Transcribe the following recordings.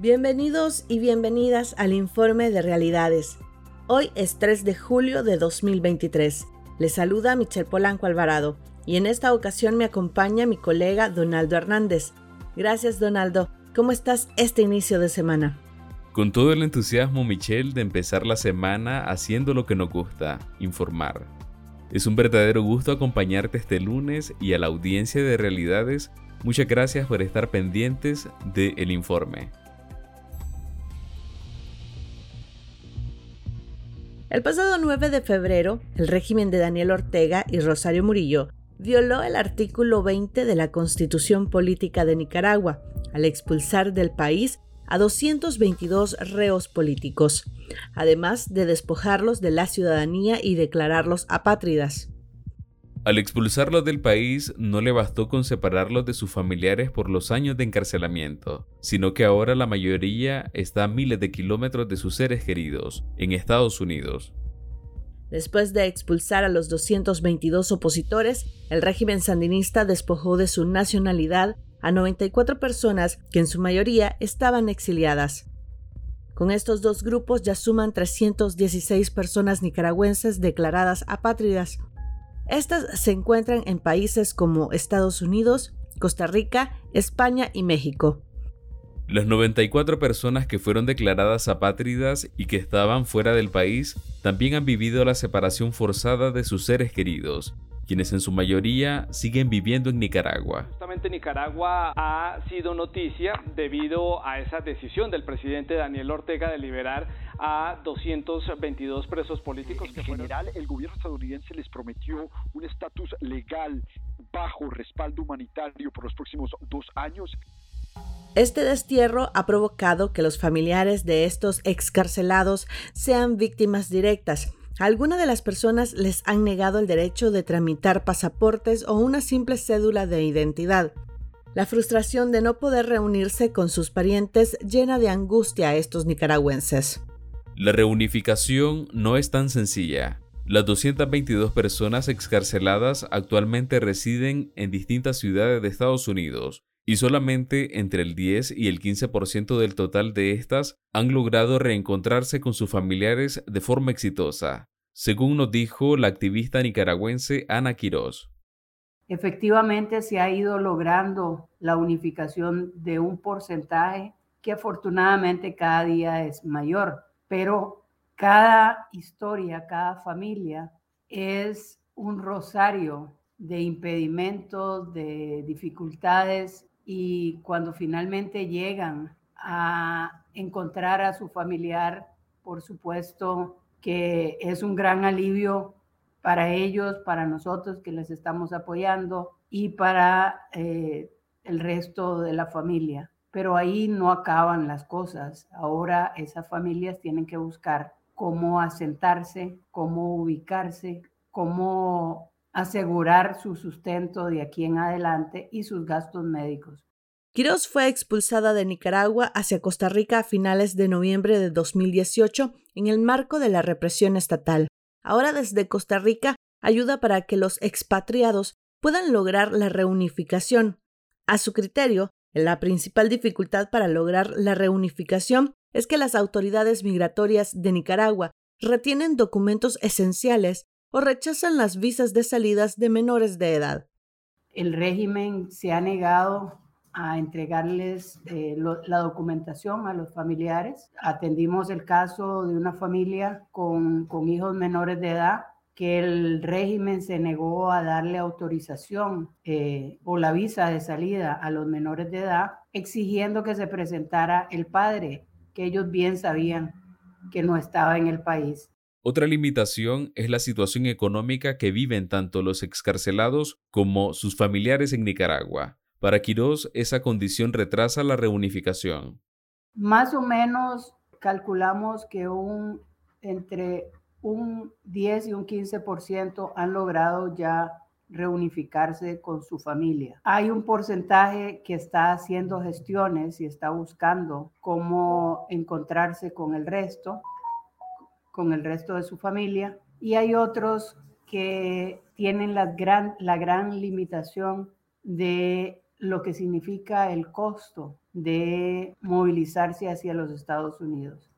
Bienvenidos y bienvenidas al informe de realidades. Hoy es 3 de julio de 2023. Les saluda Michelle Polanco Alvarado y en esta ocasión me acompaña mi colega Donaldo Hernández. Gracias Donaldo. ¿Cómo estás este inicio de semana? Con todo el entusiasmo, Michelle, de empezar la semana haciendo lo que nos gusta, informar. Es un verdadero gusto acompañarte este lunes y a la audiencia de Realidades, muchas gracias por estar pendientes del el informe. El pasado 9 de febrero, el régimen de Daniel Ortega y Rosario Murillo violó el artículo 20 de la Constitución Política de Nicaragua al expulsar del país a 222 reos políticos, además de despojarlos de la ciudadanía y declararlos apátridas. Al expulsarlos del país no le bastó con separarlos de sus familiares por los años de encarcelamiento, sino que ahora la mayoría está a miles de kilómetros de sus seres queridos, en Estados Unidos. Después de expulsar a los 222 opositores, el régimen sandinista despojó de su nacionalidad a 94 personas que en su mayoría estaban exiliadas. Con estos dos grupos ya suman 316 personas nicaragüenses declaradas apátridas, estas se encuentran en países como Estados Unidos, Costa Rica, España y México. Las 94 personas que fueron declaradas apátridas y que estaban fuera del país también han vivido la separación forzada de sus seres queridos quienes en su mayoría siguen viviendo en Nicaragua. Justamente Nicaragua ha sido noticia debido a esa decisión del presidente Daniel Ortega de liberar a 222 presos políticos. En general, el gobierno estadounidense les prometió un estatus legal bajo respaldo humanitario por los próximos dos años. Este destierro ha provocado que los familiares de estos excarcelados sean víctimas directas alguna de las personas les han negado el derecho de tramitar pasaportes o una simple cédula de identidad. La frustración de no poder reunirse con sus parientes llena de angustia a estos nicaragüenses. La reunificación no es tan sencilla. Las 222 personas excarceladas actualmente residen en distintas ciudades de Estados Unidos, y solamente entre el 10 y el 15% del total de estas han logrado reencontrarse con sus familiares de forma exitosa, según nos dijo la activista nicaragüense Ana Quirós. Efectivamente se ha ido logrando la unificación de un porcentaje que afortunadamente cada día es mayor, pero cada historia, cada familia es un rosario de impedimentos, de dificultades y cuando finalmente llegan a encontrar a su familiar, por supuesto que es un gran alivio para ellos, para nosotros que les estamos apoyando y para eh, el resto de la familia. Pero ahí no acaban las cosas. Ahora esas familias tienen que buscar cómo asentarse, cómo ubicarse, cómo asegurar su sustento de aquí en adelante y sus gastos médicos. Quiroz fue expulsada de Nicaragua hacia Costa Rica a finales de noviembre de 2018 en el marco de la represión estatal. Ahora desde Costa Rica ayuda para que los expatriados puedan lograr la reunificación. A su criterio, la principal dificultad para lograr la reunificación es que las autoridades migratorias de Nicaragua retienen documentos esenciales o rechazan las visas de salidas de menores de edad. El régimen se ha negado a entregarles eh, la documentación a los familiares. Atendimos el caso de una familia con, hijos menores de edad que el régimen se negó a darle autorización eh, o la visa de salida a los menores de edad, exigiendo que se presentara el padre, que ellos bien sabían que no estaba en el país. Otra limitación es la situación económica que viven tanto los excarcelados como sus familiares en Nicaragua. Para Quirós, esa condición retrasa la reunificación. Más o menos calculamos que un, entre un 10 y un 15% han logrado ya reunificarse con su familia. Hay un porcentaje que está haciendo gestiones y está buscando cómo encontrarse con el resto con el resto de su familia y hay otros que tienen la gran, la gran limitación de lo que significa el costo de movilizarse hacia los Estados Unidos.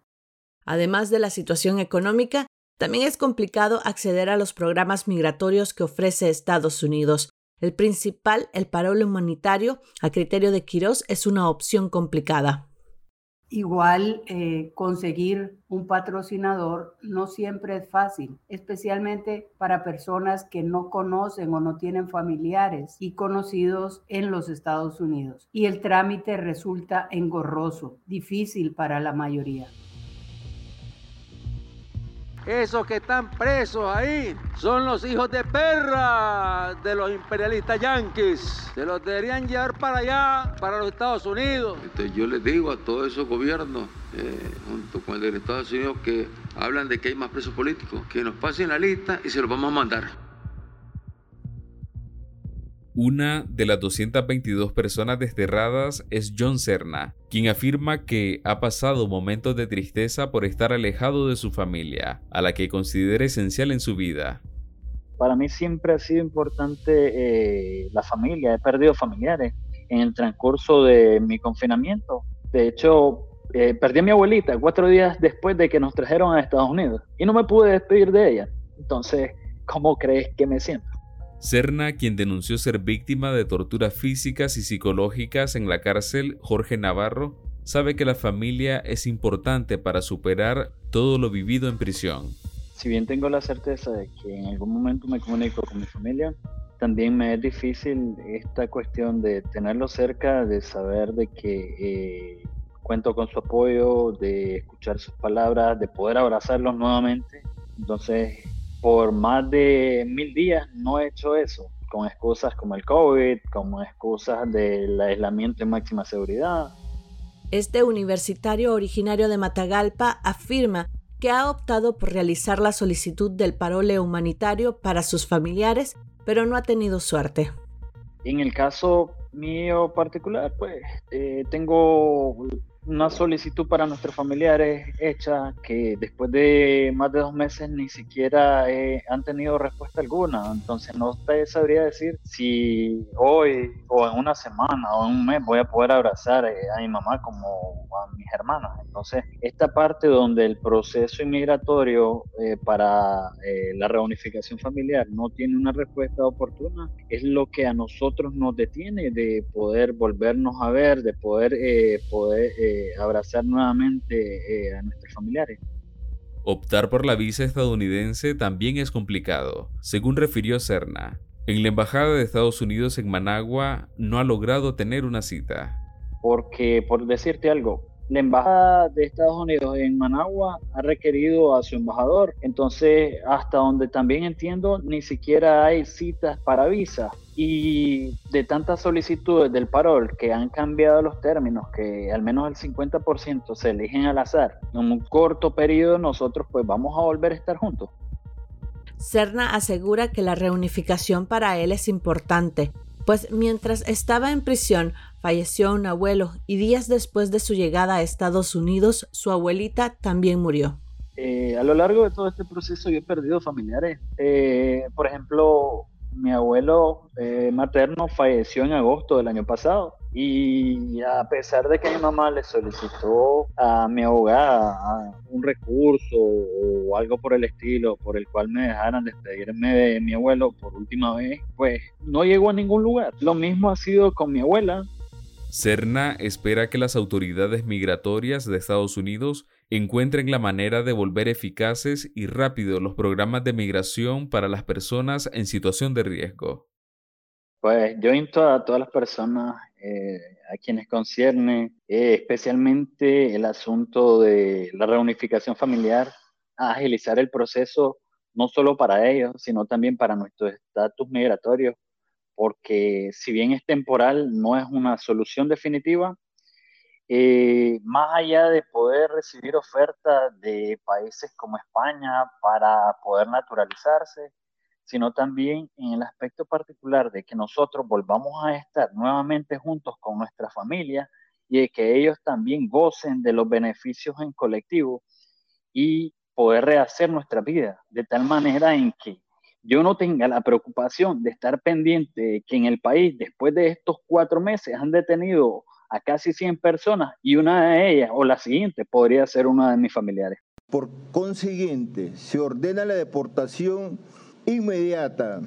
Además de la situación económica, también es complicado acceder a los programas migratorios que ofrece Estados Unidos. El principal, el parole humanitario, a criterio de Quirós, es una opción complicada. Igual eh, conseguir un patrocinador no siempre es fácil, especialmente para personas que no conocen o no tienen familiares y conocidos en los Estados Unidos. Y el trámite resulta engorroso, difícil para la mayoría. Esos que están presos ahí son los hijos de perra de los imperialistas yanquis. Se los deberían llevar para allá, para los Estados Unidos. Entonces yo les digo a todos esos gobiernos, eh, junto con el de Estados Unidos, que hablan de que hay más presos políticos, que nos pasen la lista y se los vamos a mandar. Una de las 222 personas desterradas es John Serna, quien afirma que ha pasado momentos de tristeza por estar alejado de su familia, a la que considera esencial en su vida. Para mí siempre ha sido importante eh, la familia, he perdido familiares en el transcurso de mi confinamiento. De hecho, eh, perdí a mi abuelita cuatro días después de que nos trajeron a Estados Unidos y no me pude despedir de ella. Entonces, ¿cómo crees que me siento? Serna, quien denunció ser víctima de torturas físicas y psicológicas en la cárcel Jorge Navarro, sabe que la familia es importante para superar todo lo vivido en prisión. Si bien tengo la certeza de que en algún momento me comunico con mi familia, también me es difícil esta cuestión de tenerlo cerca, de saber de que eh, cuento con su apoyo, de escuchar sus palabras, de poder abrazarlos nuevamente. Entonces por más de mil días no he hecho eso, con excusas como el COVID, como excusas del aislamiento en máxima seguridad. Este universitario originario de Matagalpa afirma que ha optado por realizar la solicitud del parole humanitario para sus familiares, pero no ha tenido suerte. En el caso mío particular, pues eh, tengo una solicitud para nuestros familiares hecha que después de más de dos meses ni siquiera eh, han tenido respuesta alguna. Entonces no te sabría decir si hoy o en una semana o en un mes voy a poder abrazar eh, a mi mamá como a mis hermanas. Entonces esta parte donde el proceso inmigratorio eh, para la reunificación familiar no tiene una respuesta oportuna es lo que a nosotros nos detiene de poder volvernos a ver, de poder, poder abrazar nuevamente eh, a nuestros familiares. Optar por la visa estadounidense también es complicado, según refirió Serna. En la Embajada de Estados Unidos en Managua no ha logrado tener una cita. Porque, por decirte algo, la embajada de Estados Unidos en Managua ha requerido a su embajador. Entonces, hasta donde también entiendo, ni siquiera hay citas para visa. Y de tantas solicitudes del parol que han cambiado los términos, que al menos el 50% se eligen al azar, en un corto periodo nosotros pues vamos a volver a estar juntos. Cerna asegura que la reunificación para él es importante, pues mientras estaba en prisión falleció un abuelo y días después de su llegada a Estados Unidos su abuelita también murió. Eh, a lo largo de todo este proceso yo he perdido familiares. Eh, por ejemplo, mi abuelo eh, materno falleció en agosto del año pasado y a pesar de que mi mamá le solicitó a mi abogada un recurso o algo por el estilo por el cual me dejaran despedirme de mi abuelo por última vez, pues no llegó a ningún lugar. Lo mismo ha sido con mi abuela. Cerna espera que las autoridades migratorias de Estados Unidos encuentren la manera de volver eficaces y rápido los programas de migración para las personas en situación de riesgo. Pues yo invito a todas las personas eh, a quienes concierne eh, especialmente el asunto de la reunificación familiar a agilizar el proceso no solo para ellos, sino también para nuestro estatus migratorio, porque si bien es temporal, no es una solución definitiva, eh, más allá de poder recibir ofertas de países como España para poder naturalizarse, sino también en el aspecto particular de que nosotros volvamos a estar nuevamente juntos con nuestra familia y de que ellos también gocen de los beneficios en colectivo y poder rehacer nuestra vida de tal manera en que yo no tenga la preocupación de estar pendiente que en el país, después de estos cuatro meses, han detenido a casi 100 personas y una de ellas, o la siguiente, podría ser una de mis familiares. Por consiguiente, se ordena la deportación inmediata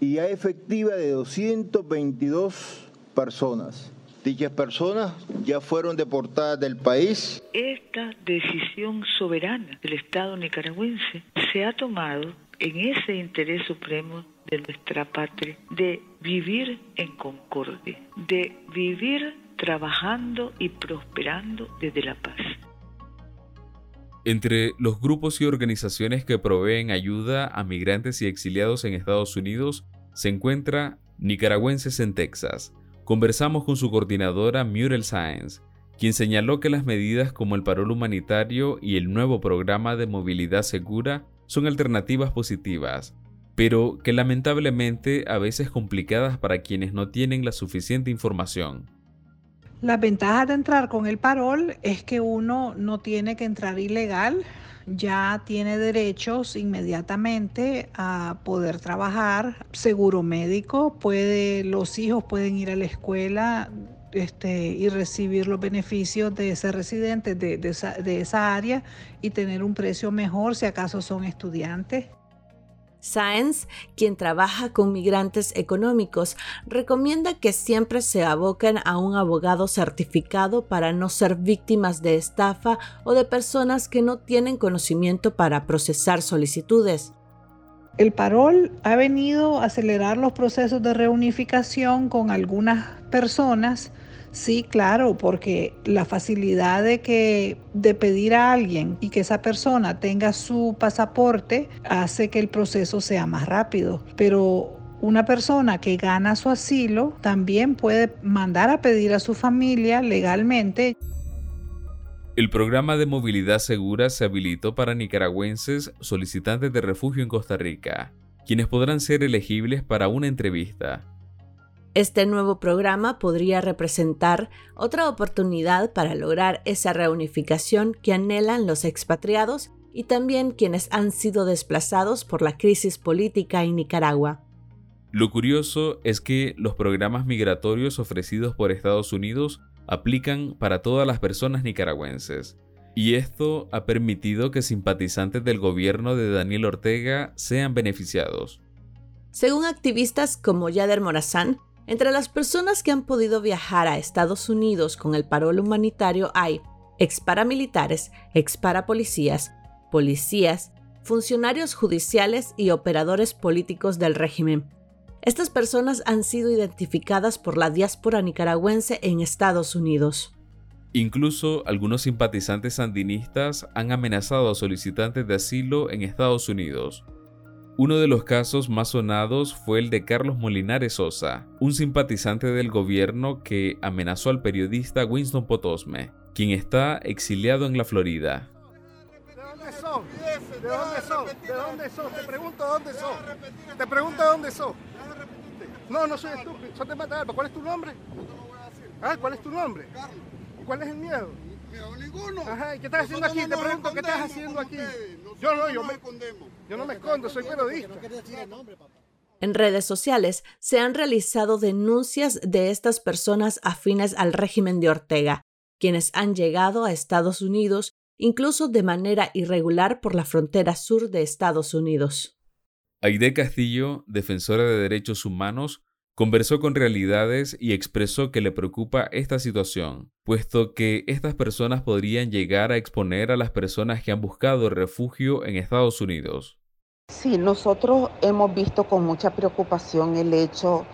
y ya efectiva de 222 personas. Dichas personas ya fueron deportadas del país. Esta decisión soberana del Estado nicaragüense se ha tomado en ese interés supremo de nuestra patria, de vivir en concordia, de vivir trabajando y prosperando desde la paz. Entre los grupos y organizaciones que proveen ayuda a migrantes y exiliados en Estados Unidos se encuentra Nicaragüenses en Texas. Conversamos con su coordinadora Muriel Science, quien señaló que las medidas como el parol humanitario y el nuevo programa de movilidad segura son alternativas positivas, pero que lamentablemente a veces complicadas para quienes no tienen la suficiente información. La ventaja de entrar con el parol es que uno no tiene que entrar ilegal, ya tiene derechos inmediatamente a poder trabajar, seguro médico, puede, los hijos pueden ir a la escuela este, y recibir los beneficios de ser residente de, de esa área y tener un precio mejor si acaso son estudiantes. Science, quien trabaja con migrantes económicos, recomienda que siempre se aboquen a un abogado certificado para no ser víctimas de estafa o de personas que no tienen conocimiento para procesar solicitudes. El parol ha venido a acelerar los procesos de reunificación con algunas personas Sí, claro, porque la facilidad de que de pedir a alguien y que esa persona tenga su pasaporte hace que el proceso sea más rápido, pero una persona que gana su asilo también puede mandar a pedir a su familia legalmente. El programa de movilidad segura se habilitó para nicaragüenses solicitantes de refugio en Costa Rica, quienes podrán ser elegibles para una entrevista. Este nuevo programa podría representar otra oportunidad para lograr esa reunificación que anhelan los expatriados y también quienes han sido desplazados por la crisis política en Nicaragua. Lo curioso es que los programas migratorios ofrecidos por Estados Unidos aplican para todas las personas nicaragüenses, y esto ha permitido que simpatizantes del gobierno de Daniel Ortega sean beneficiados. Según activistas como Yader Morazán, entre las personas que han podido viajar a Estados Unidos con el parol humanitario hay ex paramilitares, ex parapolicías, policías, funcionarios judiciales y operadores políticos del régimen. Estas personas han sido identificadas por la diáspora nicaragüense en Estados Unidos. Incluso algunos simpatizantes sandinistas han amenazado a solicitantes de asilo en Estados Unidos. Uno de los casos más sonados fue el de Carlos Molinares Sosa, un simpatizante del gobierno que amenazó al periodista Winston Potosme, quien está exiliado en la Florida. ¿De dónde son? ¿De dónde son? ¿De dónde son? Te pregunto dónde son. Te pregunto dónde son. No, no soy estúpido. Son de Mata ¿Cuál es tu nombre? Ah, ¿cuál es tu nombre? ¿Cuál es el miedo? ninguno. Ajá, qué estás haciendo aquí? Te pregunto, ¿qué estás haciendo aquí? Yo no, yo me, yo no me escondo, soy periodista. En redes sociales se han realizado denuncias de estas personas afines al régimen de Ortega, quienes han llegado a Estados Unidos incluso de manera irregular por la frontera sur de Estados Unidos. Aide Castillo, defensora de derechos humanos, Conversó con Realidades y expresó que le preocupa esta situación, puesto que estas personas podrían llegar a exponer a las personas que han buscado refugio en Estados Unidos. Sí, nosotros hemos visto con mucha preocupación el hecho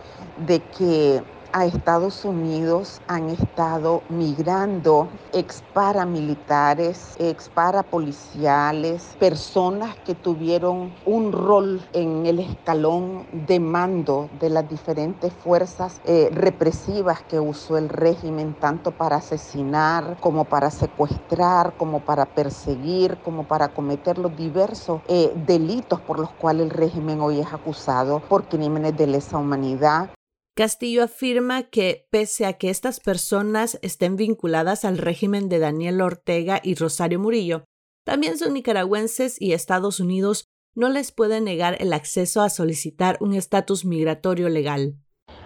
de que a Estados Unidos han estado migrando ex paramilitares, ex parapoliciales, personas que tuvieron un rol en el escalón de mando de las diferentes fuerzas eh, represivas que usó el régimen, tanto para asesinar como para secuestrar, como para perseguir, como para cometer los diversos eh, delitos por los cuales el régimen hoy es acusado por crímenes de lesa humanidad, Castillo afirma que, pese a que estas personas estén vinculadas al régimen de Daniel Ortega y Rosario Murillo, también son nicaragüenses y Estados Unidos no les puede negar el acceso a solicitar un estatus migratorio legal.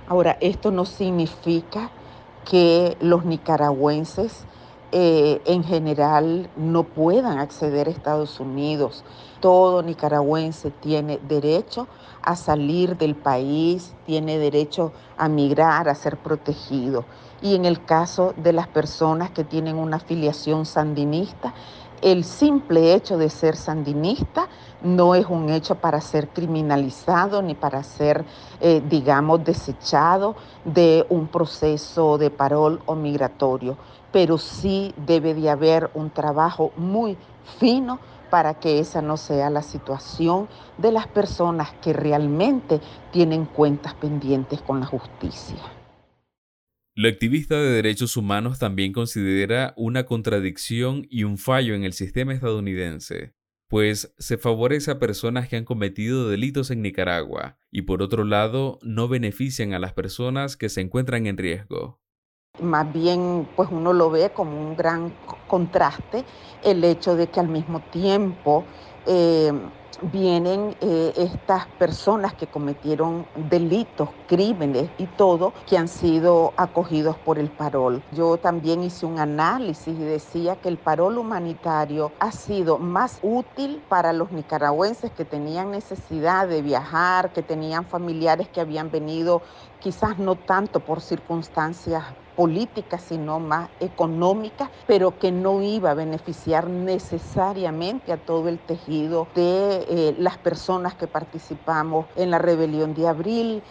Ahora, esto no significa que los nicaragüenses eh, en general no puedan acceder a Estados Unidos. Todo nicaragüense tiene derecho a salir del país, tiene derecho a migrar, a ser protegido. Y en el caso de las personas que tienen una afiliación sandinista, el simple hecho de ser sandinista no es un hecho para ser criminalizado ni para ser, eh, digamos, desechado de un proceso de parol o migratorio, pero sí debe de haber un trabajo muy fino para que esa no sea la situación de las personas que realmente tienen cuentas pendientes con la justicia. La activista de derechos humanos también considera una contradicción y un fallo en el sistema estadounidense, pues se favorece a personas que han cometido delitos en Nicaragua y por otro lado no benefician a las personas que se encuentran en riesgo. Más bien, pues uno lo ve como un gran contraste el hecho de que al mismo tiempo eh, vienen eh, estas personas que cometieron delitos, crímenes y todo, que han sido acogidos por el parol. Yo también hice un análisis y decía que el parol humanitario ha sido más útil para los nicaragüenses que tenían necesidad de viajar, que tenían familiares que habían venido quizás no tanto por circunstancias política, sino más económica, pero que no iba a beneficiar necesariamente a todo el tejido de eh, las personas que participamos en la rebelión de abril.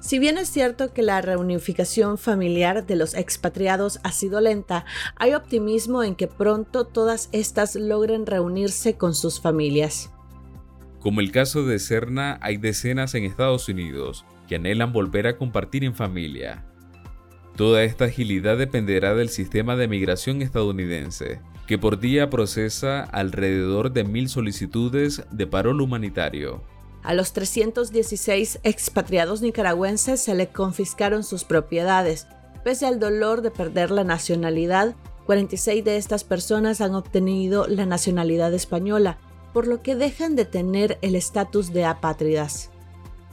Si bien es cierto que la reunificación familiar de los expatriados ha sido lenta, hay optimismo en que pronto todas estas logren reunirse con sus familias. Como el caso de Serna, hay decenas en Estados Unidos que anhelan volver a compartir en familia. Toda esta agilidad dependerá del sistema de migración estadounidense, que por día procesa alrededor de mil solicitudes de parol humanitario. A los 316 expatriados nicaragüenses se le confiscaron sus propiedades. Pese al dolor de perder la nacionalidad, 46 de estas personas han obtenido la nacionalidad española, por lo que dejan de tener el estatus de apátridas.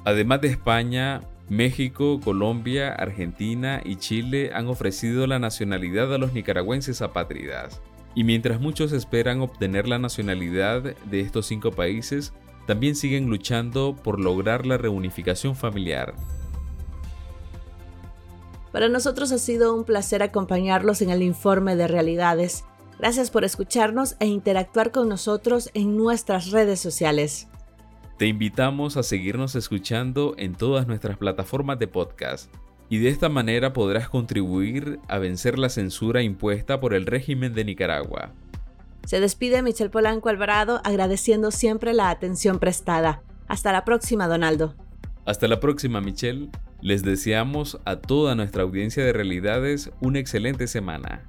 Además de España, México, Colombia, Argentina y Chile han ofrecido la nacionalidad a los nicaragüenses apátridas. Y mientras muchos esperan obtener la nacionalidad de estos cinco países, también siguen luchando por lograr la reunificación familiar. Para nosotros ha sido un placer acompañarlos en el informe de realidades. Gracias por escucharnos e interactuar con nosotros en nuestras redes sociales. Te invitamos a seguirnos escuchando en todas nuestras plataformas de podcast y de esta manera podrás contribuir a vencer la censura impuesta por el régimen de Nicaragua. Se despide Michelle Polanco Alvarado agradeciendo siempre la atención prestada. Hasta la próxima, Donaldo. Hasta la próxima, Michelle. Les deseamos a toda nuestra audiencia de realidades una excelente semana.